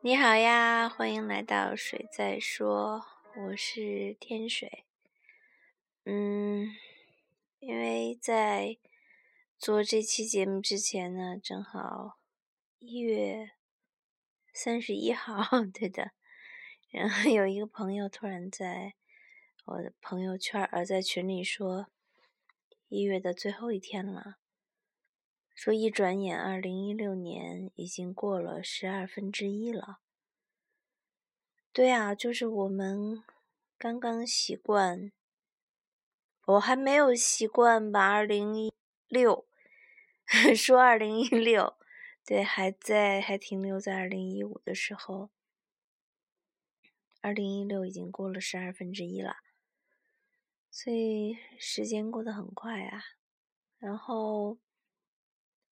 你好呀，欢迎来到水在说，我是天水。嗯，因为在做这期节目之前呢，正好一月三十一号，对的。然后有一个朋友突然在我的朋友圈儿，在群里说，一月的最后一天了。说一转眼，二零一六年已经过了十二分之一了。对啊，就是我们刚刚习惯，我还没有习惯把二零一六 说二零一六，对，还在还停留在二零一五的时候，二零一六已经过了十二分之一了，所以时间过得很快啊，然后。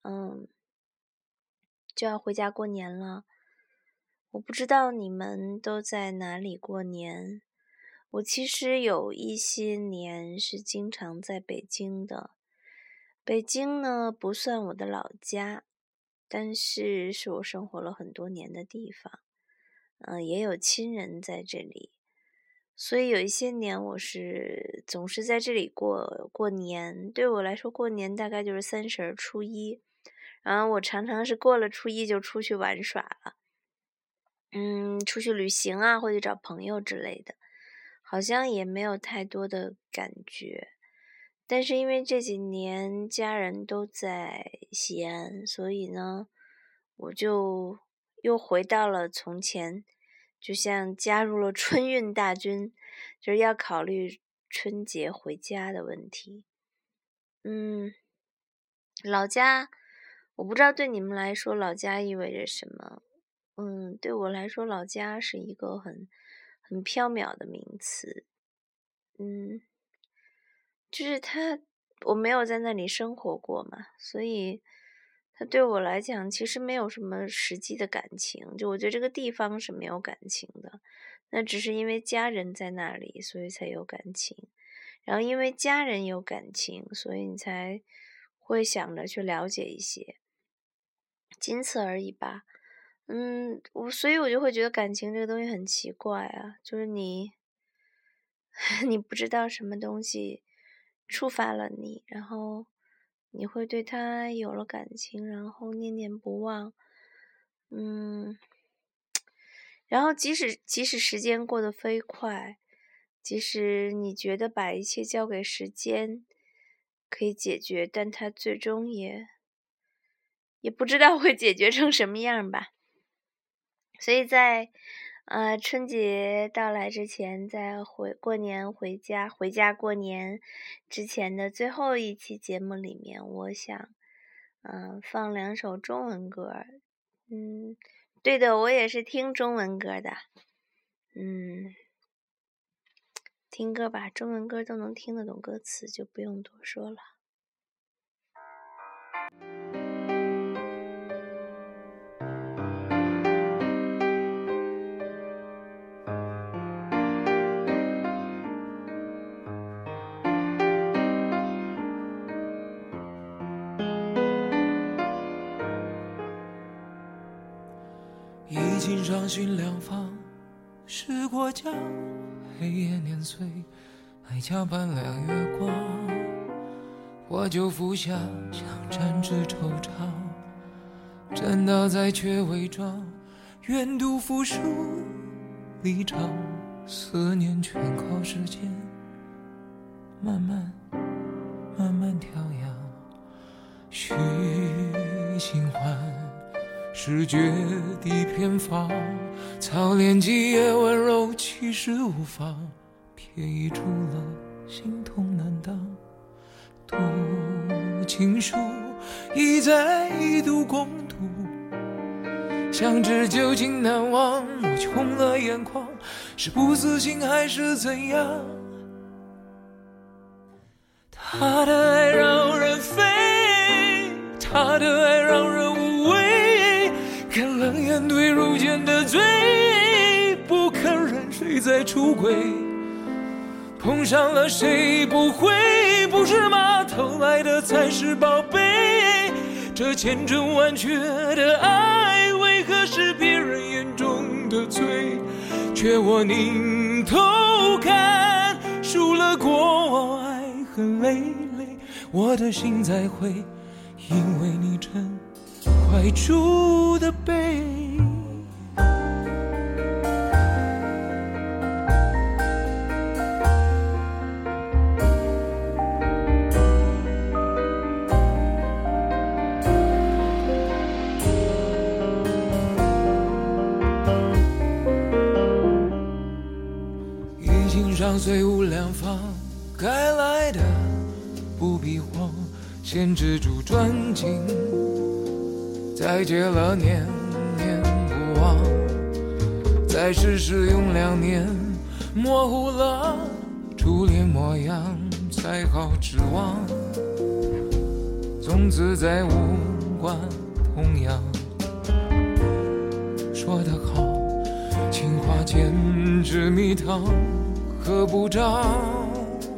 嗯，就要回家过年了。我不知道你们都在哪里过年。我其实有一些年是经常在北京的。北京呢不算我的老家，但是是我生活了很多年的地方。嗯，也有亲人在这里，所以有一些年我是总是在这里过过年。对我来说，过年大概就是三十初一。然后我常常是过了初一就出去玩耍了，嗯，出去旅行啊，或者找朋友之类的，好像也没有太多的感觉。但是因为这几年家人都在西安，所以呢，我就又回到了从前，就像加入了春运大军，就是要考虑春节回家的问题。嗯，老家。我不知道对你们来说老家意味着什么，嗯，对我来说老家是一个很很缥缈的名词，嗯，就是他我没有在那里生活过嘛，所以他对我来讲其实没有什么实际的感情，就我觉得这个地方是没有感情的，那只是因为家人在那里，所以才有感情，然后因为家人有感情，所以你才会想着去了解一些。仅此而已吧，嗯，我所以，我就会觉得感情这个东西很奇怪啊，就是你，你不知道什么东西触发了你，然后你会对他有了感情，然后念念不忘，嗯，然后即使即使时间过得飞快，即使你觉得把一切交给时间可以解决，但他最终也。也不知道会解决成什么样吧，所以在呃春节到来之前，在回过年回家回家过年之前的最后一期节目里面，我想嗯放两首中文歌，嗯，对的，我也是听中文歌的，嗯，听歌吧，中文歌都能听得懂歌词，就不用多说了。心上寻两方，是国家。黑夜碾碎，爱加半两月光。我就服下，像沾纸惆怅。站倒在却伪装，愿赌服输离场。思念全靠时间，慢慢慢慢调养。许新欢。是绝地偏方，操练几夜温柔，其实无妨。偏移出了心痛难当，读情书，一再一度共度。想知究竟难忘，我却红了眼眶，是不自信还是怎样？他的爱让人飞，他的爱让人。在出轨，碰上了谁不会？不是吗？偷来的才是宝贝。这千真万确的爱，为何是别人眼中的罪？却我拧头看，输了过往爱恨累累，我的心才会因为你真怀住的悲。上虽无良方，该来的不必慌，先止住转经，再结了念念不忘，再试试用两年，模糊了初恋模样，才好指望，从此再无关痛痒。说得好，情话简直蜜糖。喝不着，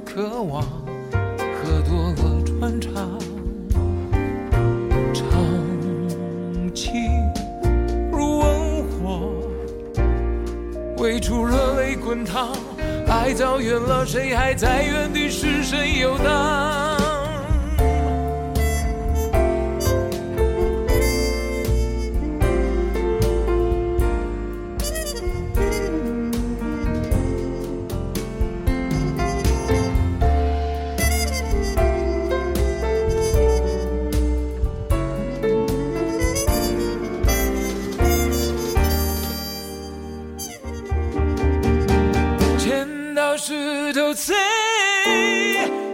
渴望喝多了穿肠，长情如温火，未出热泪滚烫，爱走远了，谁还在原地失神游荡？石头碎，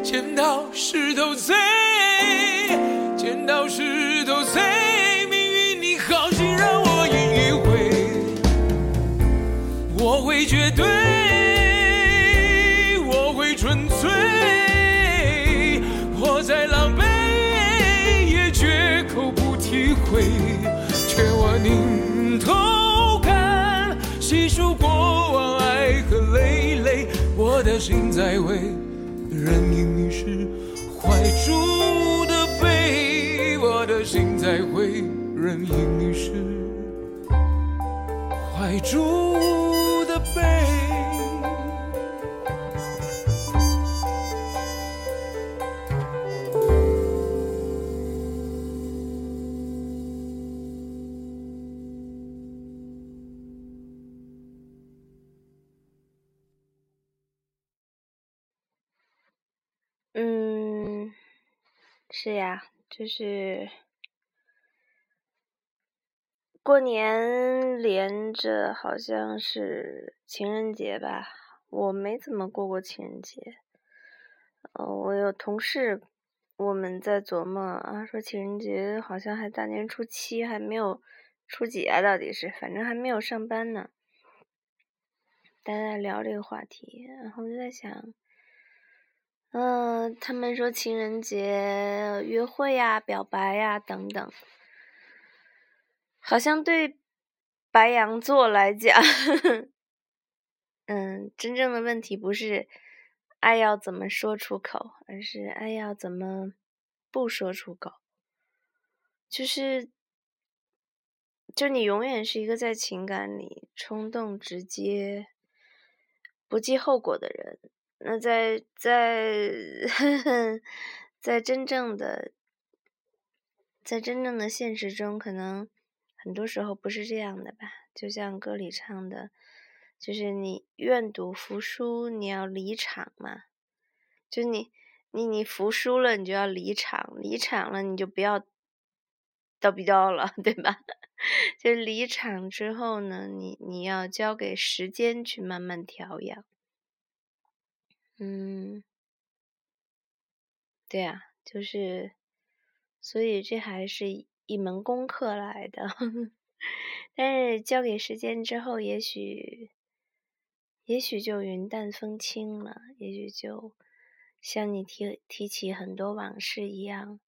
剪刀石头碎，命运你好心让我赢一回，我会绝对，心在为任因你是。怀中的悲，我的心在为，任因你是怀中是呀，就是过年连着，好像是情人节吧。我没怎么过过情人节。呃，我有同事，我们在琢磨啊，说情人节好像还大年初七还没有初几啊？到底是，反正还没有上班呢。大家聊这个话题，然后我就在想。嗯，他们说情人节约会呀、表白呀等等，好像对白羊座来讲，嗯，真正的问题不是爱要怎么说出口，而是爱要怎么不说出口。就是，就你永远是一个在情感里冲动、直接、不计后果的人。那在在呵呵在真正的在真正的现实中，可能很多时候不是这样的吧？就像歌里唱的，就是你愿赌服输，你要离场嘛。就你你你服输了，你就要离场，离场了你就不要叨逼叨了，对吧？就离场之后呢，你你要交给时间去慢慢调养。嗯，对啊，就是，所以这还是一门功课来的。但是交给时间之后，也许，也许就云淡风轻了，也许就像你提提起很多往事一样，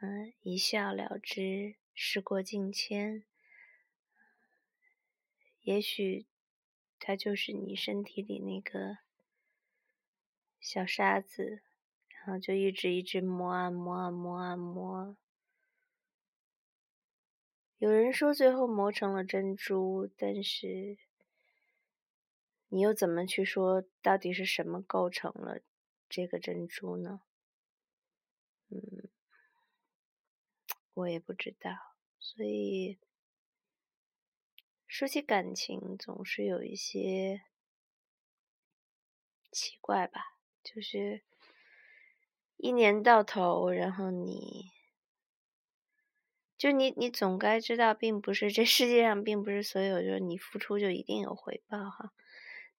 嗯，一笑了之，时过境迁。也许，它就是你身体里那个。小沙子，然后就一直一直磨啊磨啊磨啊磨，有人说最后磨成了珍珠，但是你又怎么去说到底是什么构成了这个珍珠呢？嗯，我也不知道。所以说起感情，总是有一些奇怪吧，就是一年到头，然后你。就你，你总该知道，并不是这世界上并不是所有，就是你付出就一定有回报哈。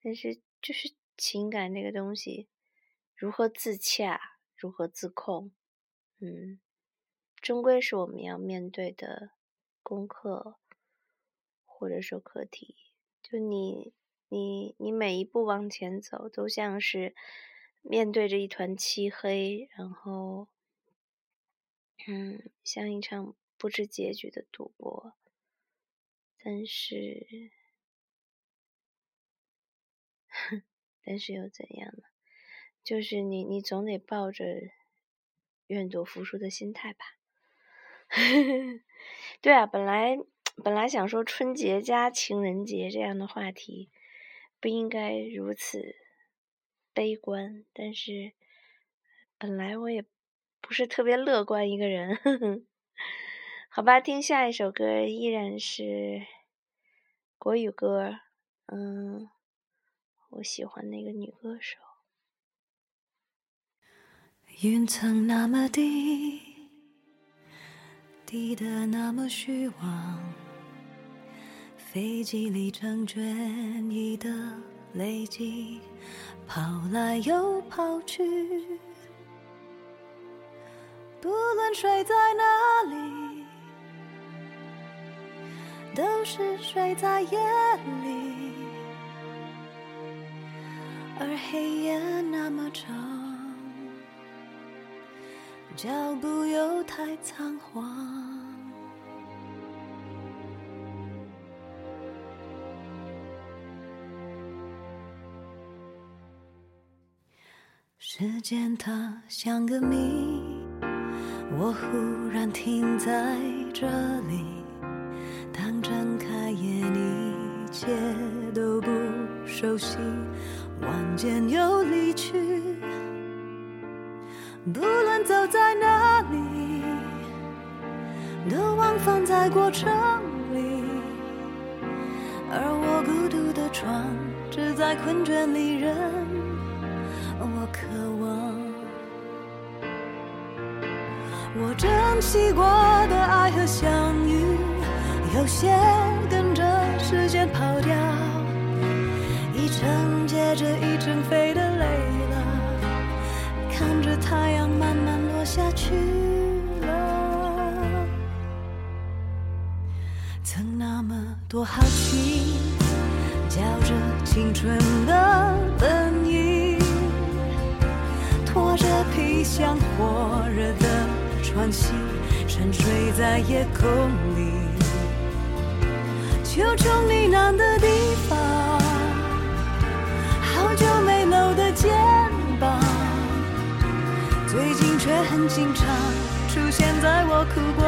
但是就是情感这个东西，如何自洽，如何自控，嗯，终归是我们要面对的功课，或者说课题。就你，你，你每一步往前走，都像是面对着一团漆黑，然后，嗯，像一场。不知结局的赌博，但是，但是又怎样呢？就是你，你总得抱着愿赌服输的心态吧。对啊，本来本来想说春节加情人节这样的话题不应该如此悲观，但是本来我也不是特别乐观一个人。好吧，听下一首歌依然是国语歌，嗯，我喜欢那个女歌手。云层那么低，低的那么虚妄，飞机里成卷意的累积，跑来又跑去，不论睡在哪里。都是睡在夜里，而黑夜那么长，脚步又太仓皇。时间它像个谜，我忽然停在这里。当睁开眼，一切都不熟悉，晚间又离去。不论走在哪里，都往返在过程里。而我孤独的床，只在困倦里忍。渴望，我珍惜过的爱和相遇。有些跟着时间跑掉，一程接着一程飞的累了，看着太阳慢慢落下去了。曾那么多好奇，叫着青春的本皮箱火热的喘息，沉睡在夜空里。秋虫呢喃的地方，好久没搂的肩膀，最近却很经常出现在我哭过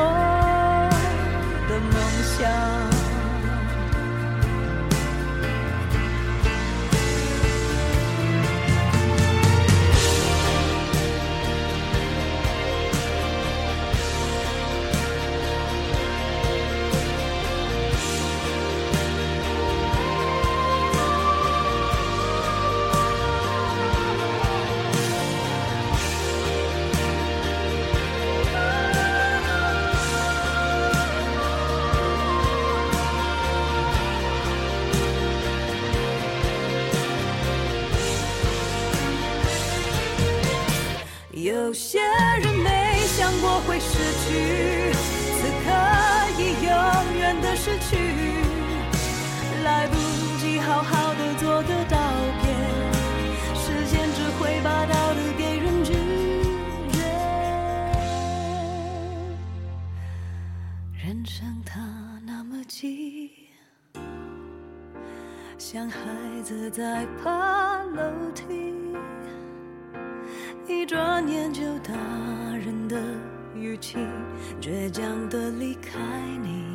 有些人没想过会失去，此刻已永远的失去，来不及好好的做个道别，时间只会把道理给人拒绝。人生它那么急，像孩子在爬楼梯。一转眼就大人的语气，倔强的离开你。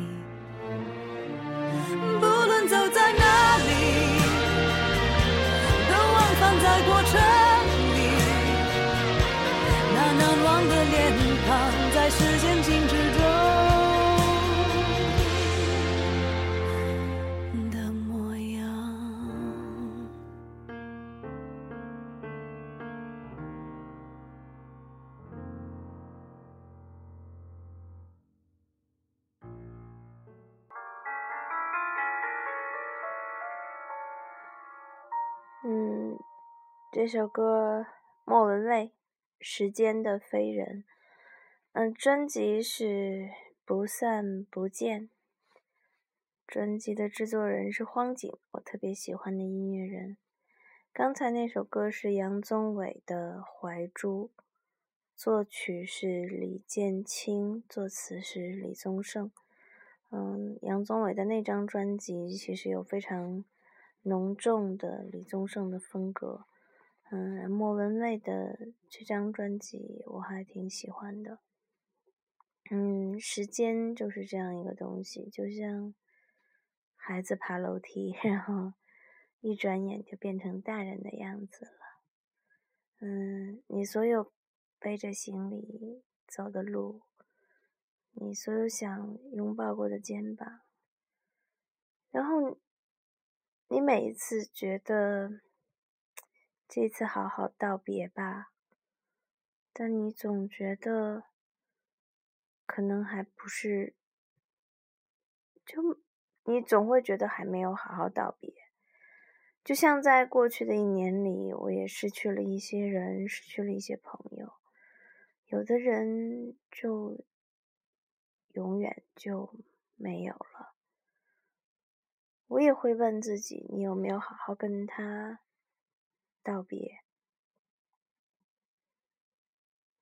这首歌莫文蔚《时间的飞人》，嗯，专辑是《不散不见》，专辑的制作人是荒井，我特别喜欢的音乐人。刚才那首歌是杨宗纬的《怀珠》，作曲是李建清，作词是李宗盛。嗯，杨宗纬的那张专辑其实有非常浓重的李宗盛的风格。嗯，莫文蔚的这张专辑我还挺喜欢的。嗯，时间就是这样一个东西，就像孩子爬楼梯，然后一转眼就变成大人的样子了。嗯，你所有背着行李走的路，你所有想拥抱过的肩膀，然后你每一次觉得这次好好道别吧，但你总觉得可能还不是，就你总会觉得还没有好好道别。就像在过去的一年里，我也失去了一些人，失去了一些朋友。有的人就永远就没有了。我也会问自己，你有没有好好跟他道别？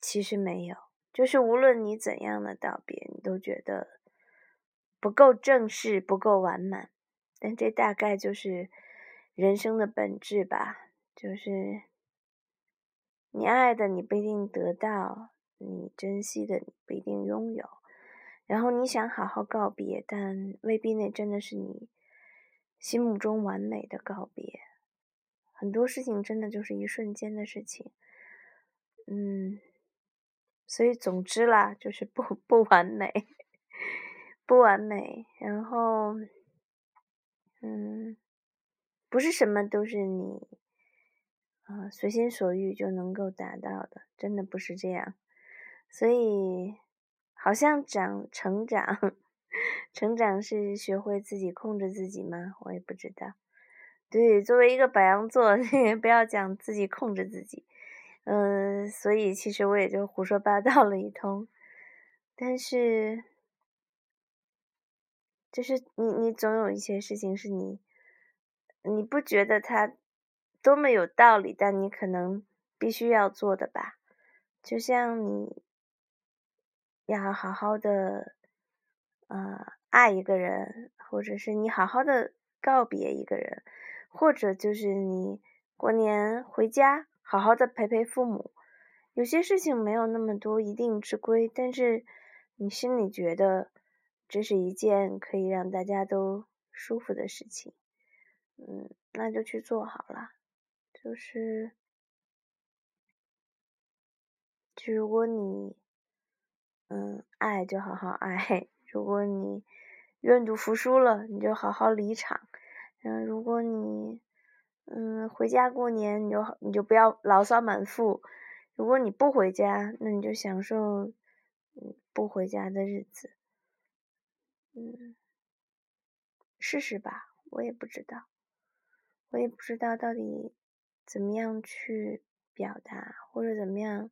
其实没有，就是无论你怎样的道别，你都觉得不够正式，不够完满。但这大概就是人生的本质吧，就是你爱的你不一定得到，你珍惜的你不一定拥有。然后你想好好告别，但未必那真的是你心目中完美的告别。很多事情真的就是一瞬间的事情，嗯。所以，总之啦，就是不 不完美，不完美。然后，嗯，不是什么都是你啊随心所欲就能够达到的，真的不是这样。所以，好像长成长，成长是学会自己控制自己吗？我也不知道。对，作为一个白羊座，不要讲自己控制自己。嗯，所以其实我也就胡说八道了一通，但是，就是你你总有一些事情是你，你不觉得它多么有道理，但你可能必须要做的吧？就像你要好好的，呃，爱一个人，或者是你好好的告别一个人，或者就是你过年回家。好好的陪陪父母，有些事情没有那么多一定之规，但是你心里觉得这是一件可以让大家都舒服的事情，嗯，那就去做好了。就是，就如果你，嗯，爱就好好爱；如果你愿赌服输了，你就好好离场。嗯，如果你。嗯，回家过年你就你就不要牢骚满腹。如果你不回家，那你就享受嗯不回家的日子。嗯，试试吧，我也不知道，我也不知道到底怎么样去表达，或者怎么样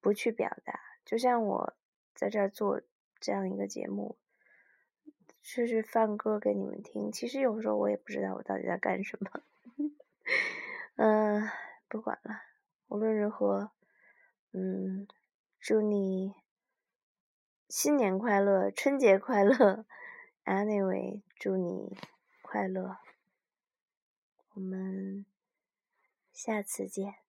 不去表达。就像我在这儿做这样一个节目，就是放歌给你们听。其实有时候我也不知道我到底在干什么。嗯，不管了，无论如何，嗯，祝你新年快乐，春节快乐，Anyway，祝你快乐，我们下次见。